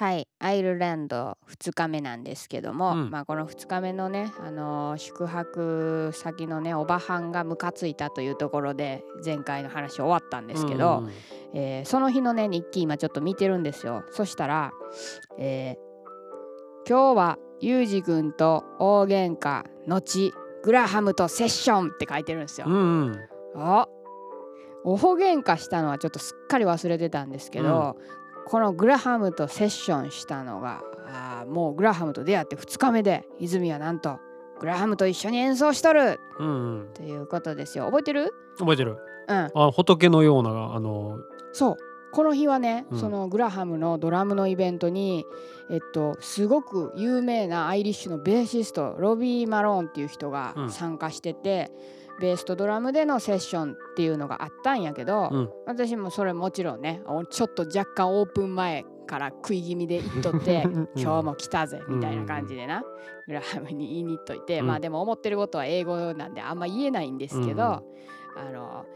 はいアイルランド2日目なんですけども、うん。まあこの2日目のね、あのー宿泊先のねおばはんがムカついたというところで前回の話終わったんですけど、うんえーその日のね日記今ちょっと見てるんですよ。そしたら、えー今日はユージ君と大喧嘩後グラハムとセッション」って書いてるんですよ。うんうん。あ大喧嘩したのはちょっとすっかり忘れてたんですけど、このグラハムとセッションしたのがあーもうグラハムと出会って2日目で泉はなんとグラハムと一緒に演奏しとる。うんうん。ということですよ。覚えてる？覚えてる。うん。あ仏のようなあのそう。この日はね、うん。そのグラハムのドラムのイベントにえっとすごく有名なアイリッシュのベーシストロビー・マローンっていう人がうん。参加してて、ベースとドラムでのセッションっていうのがあったんやけど、うん。私もそれもちろんねおちょっと若干オープン前から食い気味で言っとってうん。今日も来たぜみたいな感じでな、グラハムに言いに行っといて、うん。まあでも思ってることは英語なんであんま言えないんですけど、うん。あの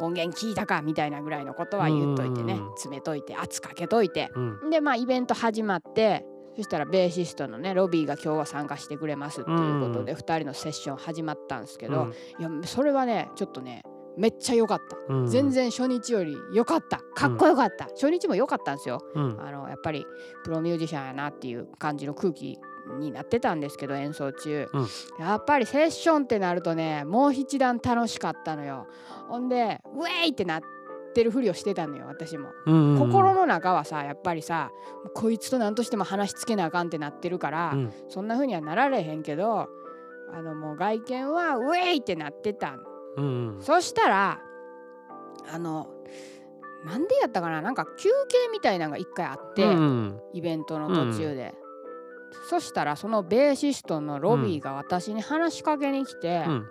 音源聞いたかみたいなぐらいのことは言っといてね、うん。詰めといて圧かけといて。うん。でまあイベント始まってそしたらベーシストのねロビーが今日は参加してくれますっていうことで2人のセッション始まったんですけど、いやそれはねちょっとねめっちゃ良かった。うん。全然初日より良かった。かっこよかった、初日も良かったんですよ。うん。あのやっぱりプロミュージシャンやなっていう感じの空気になってたんですけど演奏中、うん。やっぱりセッションってなるとねもう一段楽しかったのよ。ほんでウェイってなってるふりをしてたのよ私も、うん心の中はさやっぱりさこいつと何としても話しつけなあかんってなってるから、うん。そんな風にはなられへんけどあのもう外見はウェイってなってたんうん。そしたらあのなんでやったかななんか休憩みたいなのが一回あって、うんイベントの途中で、そしたらそのベーシストのロビーが私に話しかけに来て、うん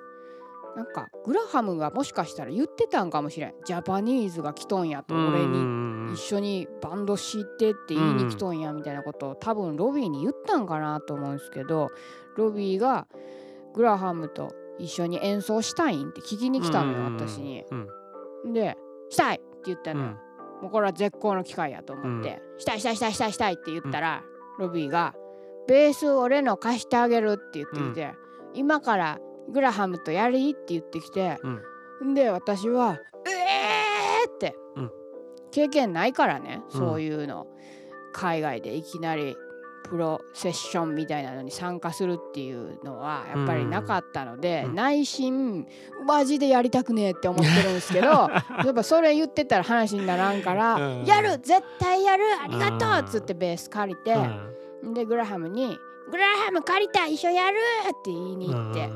なんかグラハムがもしかしたら言ってたんかもしれん。ジャパニーズが来とんやと俺に。に一緒にバンドしてって言いに来とんやみたいなことを多分ロビーに言ったんかなと思うんですけどロビーがグラハムと一緒に演奏したいんって聞きに来たのよ私に。うん。で「したい!」って言ったのよ。うん。もうこれは絶好の機会やと思って「したいしたいしたいしたいしたい」って言ったら、ロビーが「ベース俺の貸してあげる」って言ってきて、今からグラハムとやりって言ってきて、うん。で私は「えー!」って、うん。経験ないからねうん。そういうの、海外でいきなりプロセッションみたいなのに参加するっていうのはやっぱりなかったので、うん。内心マジでやりたくねえって思ってるんですけど やっぱそれ言ってたら話にならんから「うん。やる絶対やるありがとう!」っつってベース借りて、うん。でグラハムに「グラハム借りた一緒やる!」って言いに行って、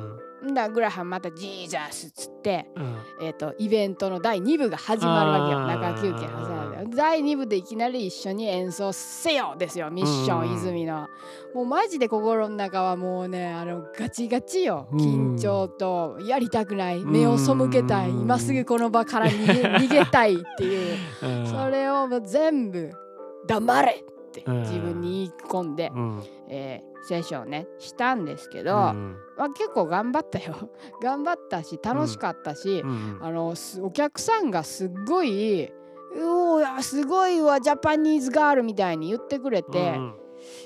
んだグラハムまた「ジーザス」っつって。うん。えー、とイベントの第2部が始まるわけよ。中休憩挟んで第2部でいきなり一緒に演奏せよですよミッショうんン泉の。もうマジで心の中はもうねあのガチガチよ。うん。緊張とやりたくない。目を背けたい。うん今すぐこの場から逃げ 逃げたいっていう。うん。それをもう全部黙れってうん。自分に言い込んで、うん。えーセッションをねしたんですけど、うん。まあ、結構頑張ったよ。頑張ったし楽しかったし、うん。あのすお客さんがすっごい「うおーすごいわジャパニーズガール」みたいに言ってくれて、うん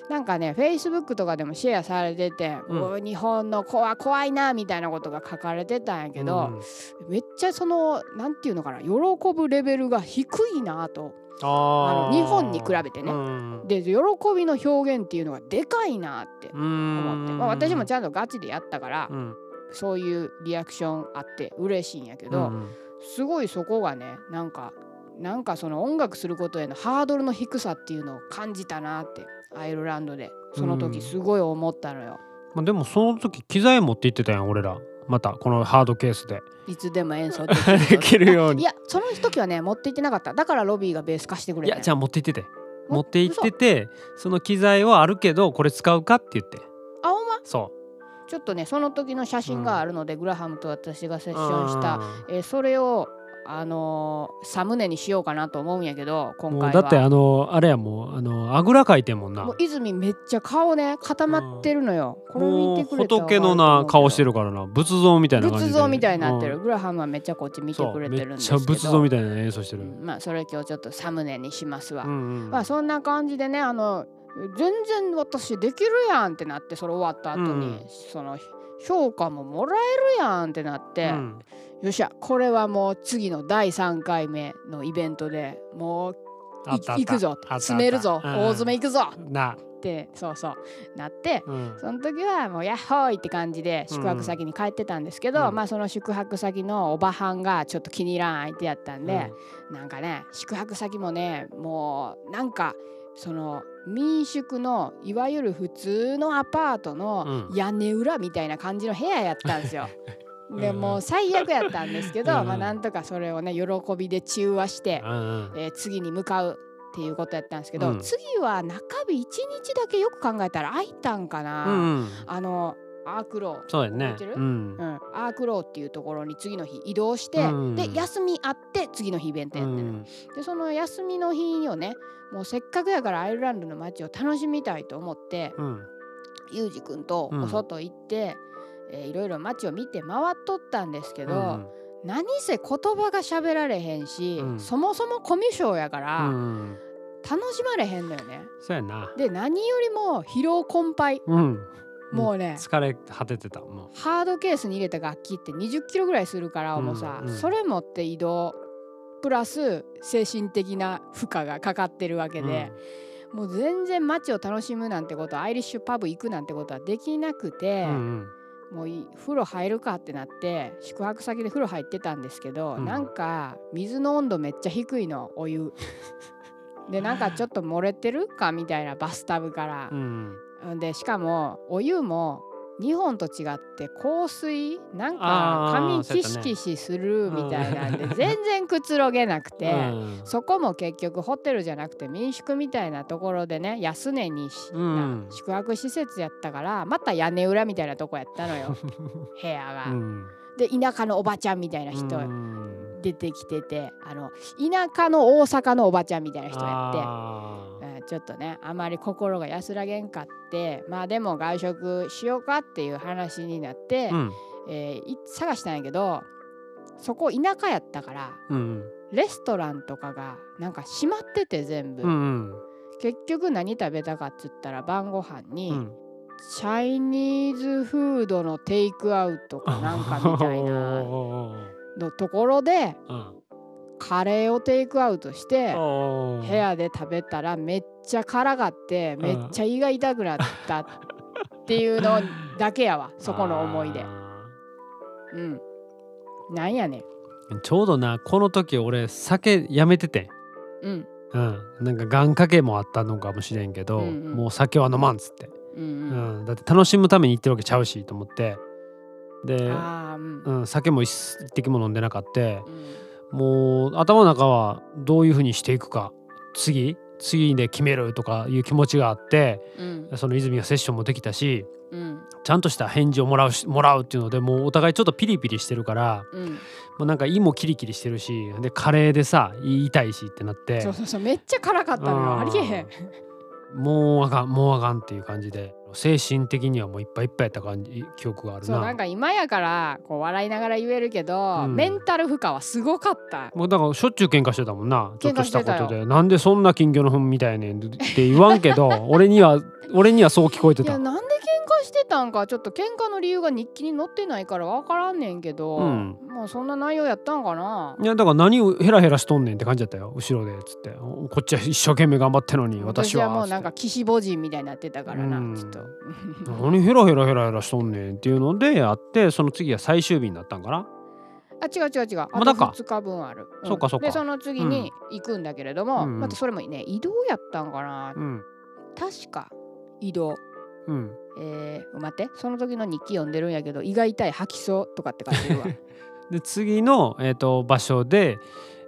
なんかねフェイスブックとかでもシェアされてて「うん。日本の子は怖いな」みたいなことが書かれてたんやけど、めっちゃそのなんていうのかな喜ぶレベルが低いなとああの日本に比べてね。うん。で喜びの表現っていうのがでかいなって思って、まあ、私もちゃんとガチでやったから、うん。そういうリアクションあって嬉しいんやけど。うんすごいそこがねなんかなんかその音楽することへのハードルの低さっていうのを感じたなってアイルランドで。その時すごい思ったのよ。まあでもその時機材持って行ってたやん俺らまたこのハードケースで。いつでも演奏できるできるように。いやその時はね持って行ってなかった。だからロビーがベース貸してくれて。いやじゃあ持って行ってて。も持って行っててその機材はあるけどこれ使うかって言って。あほんま？そちょっとねその時の写真があるので、グラハムと私がセうッションした、うんえーそれをあのーサムネにしようかなと思うんやけど今回は。もうだってあのあれやもうあのあぐらかいてんもんな。もう泉めっちゃ顔ね固まってるのよ、これ見てくれ仏のな顔してるるからな。仏像みたいな感じで仏像みたいになってる、うん。グラハムはめっちゃこっち見てくれてるんですけど。めっちゃ仏像みたいな演奏してる、うんまあそれ今日ちょっとサムネにしますわ、うんうん。まあそんな感じでねあの全然私できるやんってなってそれ終わった後に、うん。その評価ももらえるやんってなって、うんよっしゃ。これはもう次の第3回目のイベントでもう行くぞ詰めるぞ。うん。大詰め行くぞ。な、ってそうそう。なってうん。その時はもうヤッホーイって感じで宿泊先に帰ってたんですけど、うん。まあその宿泊先のおばはんがちょっと気に入らん相手やったんで、なんかね宿泊先もねもうなんかその民宿のいわゆる普通のアパートのうん。屋根裏みたいな感じの部屋やったんですよ。でうんもう最悪やったんですけど、うんまあなんとかそれをね喜びで中和してう、んうん。えー次に向かうっていうことやったんですけど、うん。次は中日1日だけよく考えたら空いたんかな。うんうん。あのアークローそうやね。うん。うん、アークローっていうところに次の日移動して、うんで休みあって次の日イベントうやってる、ん。でその休みの日をねもうせっかくやからアイルランドの街を楽しみたいと思ってうん。ユージくんとうんお外行って、えーいろいろ街を見て回っとったんですけど、うん。何せ言葉が喋られへんし、うん。そもそもコミュ障やから、うん。楽しまれへんのよね。そうやな。で何よりも疲労困憊。うん。もうね、疲れ果ててたもハードケースに入れた楽器って20キロぐらいするからうんもうさ、うん。それ持って移動。プラス精神的な負荷がかかってるわけうで、もう全然街を楽しむなんてことアイリッシュパブ行くなんてことはできなくて、うんうんもういい風呂入るかってなって宿泊先で風呂入ってたんですけど、うんなんか水の温度めっちゃ低いのお湯。でなんかちょっと漏れてるかみたいなバスタブからう。んうんでしかもお湯も日本と違って香水なんか髪キそうやったね。シキシするみたいなんでうん。全然くつろげなくて、うん。そこも結局ホテルじゃなくて民宿みたいなところでね安値にし、宿泊施設やったからまた屋根裏みたいなとこやったのよ。部屋が。うん。で田舎のおばちゃんみたいな人うん。出てきててあの田舎の大阪のおばちゃんみたいな人やって。あちょっとねあまり心が安らげんかってまあでも外食しようかっていう話になって、うん。えーい探したんやけどそこ田舎やったからうんレストランとかがなんか閉まってて全部、うんうん。結局何食べたかっつったら晩ご飯に、うん。チャイニーズフードのテイクアウトかなんかみたいな のところでうん。カレーをテイクアウトして部屋で食べたらめっちゃ辛がってめっちゃ胃が痛くなったっていうのだけやわ そこの思い出。あうん。なんやねちょうどなこの時俺酒やめててん。うん。うん。なんか願掛けもあったのかもしれんけど、うんうん。もう酒は飲まんっつって、うんううん。んだって楽しむために行ってるわけちゃうしと思って。で、うん。うん、酒も一一滴も飲んでなかって。うん。もう頭の中はどういうふうにしていくか。次次で決めるとかいう気持ちがあってうん。その泉がセッションもできたしうん。ちゃんとした返事をもらうしもらうっていうのでもうお互いちょっとピリピリしてるからうん。もうなんか胃もキリキリしてるしでカレーでさ胃痛いしってなって。そうそうそうめっちゃ辛かったのよ。うんありえへんもうあかんもうあかんっていう感じで精神的にはもういっぱいいっぱいやった感じ記憶があるな。そうなんか今やからこう笑いながら言えるけど、うん。メンタル負荷はすごかった。もうだからしょっちゅう喧嘩してたもんなちょっとしたことで。なんでそんな金魚の糞みたいねんって言わんけど俺には 俺にはそう聞こえてた。いやなんで喧嘩してたんかちょっと喧嘩の理由が日記に載ってないから分からんねんけど、うん。もうそんな内容やったんかな？いやだから何をヘラヘラしとんねんって感じだったよ後ろでつって。こっちは一生懸命頑張ってんのに私はもうなんか岸母人みたいになってたからな、うん。ちょっと。何ヘラヘラヘラヘラしとんねんっていうのでやってその次は最終日になったんかな？あ違う違う違う。あとまだか。2日分ある、ん。そうかそうか。でその次に行くんだけれども、うんうん。またそれもね移動やったんかな、うん。確か移動うん。えー、待って。その時の日記読んでるんやけど胃が痛い吐きそうとかって書いてるわ。で次の、えー、と場所で、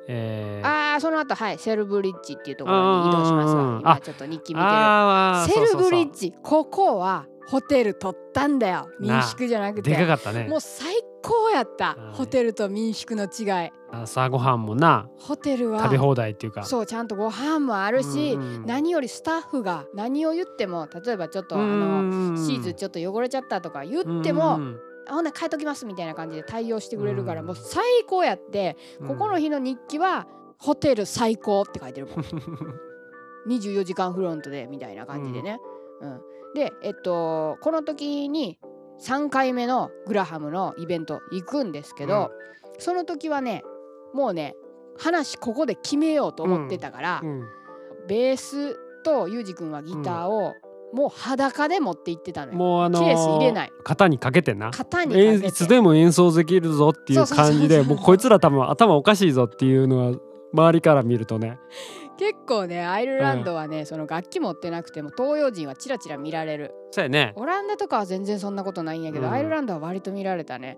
えー、あーその後はいセルブリッジっていうところに移動しますわ。今ちょっと日記見てる。セルブリッジジここはホテル取ったんだよ。民宿じゃなくて。でかかったね。もう最高やったはい。ホテルと民宿の違い。朝ごはんもなホテルは食べ放題っていうか。そうちゃんとご飯もあるし、うん。うん何よりスタッフが何を言っても例えばちょっとあのシーズちょっと汚れちゃったとか言っても、あほんなら変えときますみたいな感じで対応してくれるから、うん。もう最高やって、ここの日の日記はホテル最高って書いてるもん。24時間フロントでみたいな感じでね。うん。でえっとこの時に3回目のグラハムのイベント行くんですけど、その時はねもうね話ここで決めようと思ってたから、うんベースとユージ君はギターをもう裸で持って行ってたのよ。もうあのーケース入れない。型にかけてな。肩にいつでも演奏できるぞっていう。感じでもうこいつら多分頭おかしいぞっていうのは周りから見るとね結構ねアイルランドはね、その楽器持ってなくても東洋人はチラチラ見られる。そうやね。オランダとかは全然そんなことないんやけど、うん。アイルランドは割と見られたね。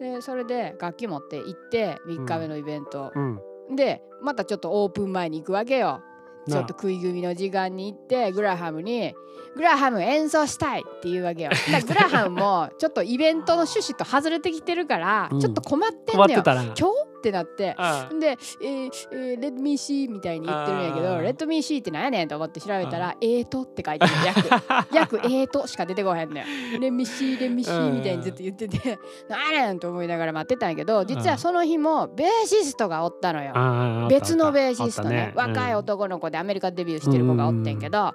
でそれで楽器持って行って3日目のイベント、うん。でまたちょっとオープン前に行くわけよ。なちょっと食い組の時間に行ってグラハムに「グラハム演奏したい!」って言うわけよ。だからグラハムもちょっとイベントの趣旨と外れてきてるから、うん。ちょっと困ってんのよ。困ってたら。今日ってなってあで、えーえー、レッドミーシーみたいに言ってるんやけど、あーレッドミーシーって何やねんと思って調べたら、えーとって書いてる。訳。訳えーとしか出てこへんのよ。レミシーレミシーみたいにずっと言ってて、何やねんと思いながら待ってたんやけど、実はその日もベーシストがおったのよ。あ別のベーシストね若い男の子でアメリカデビューしてる子がおってんけど、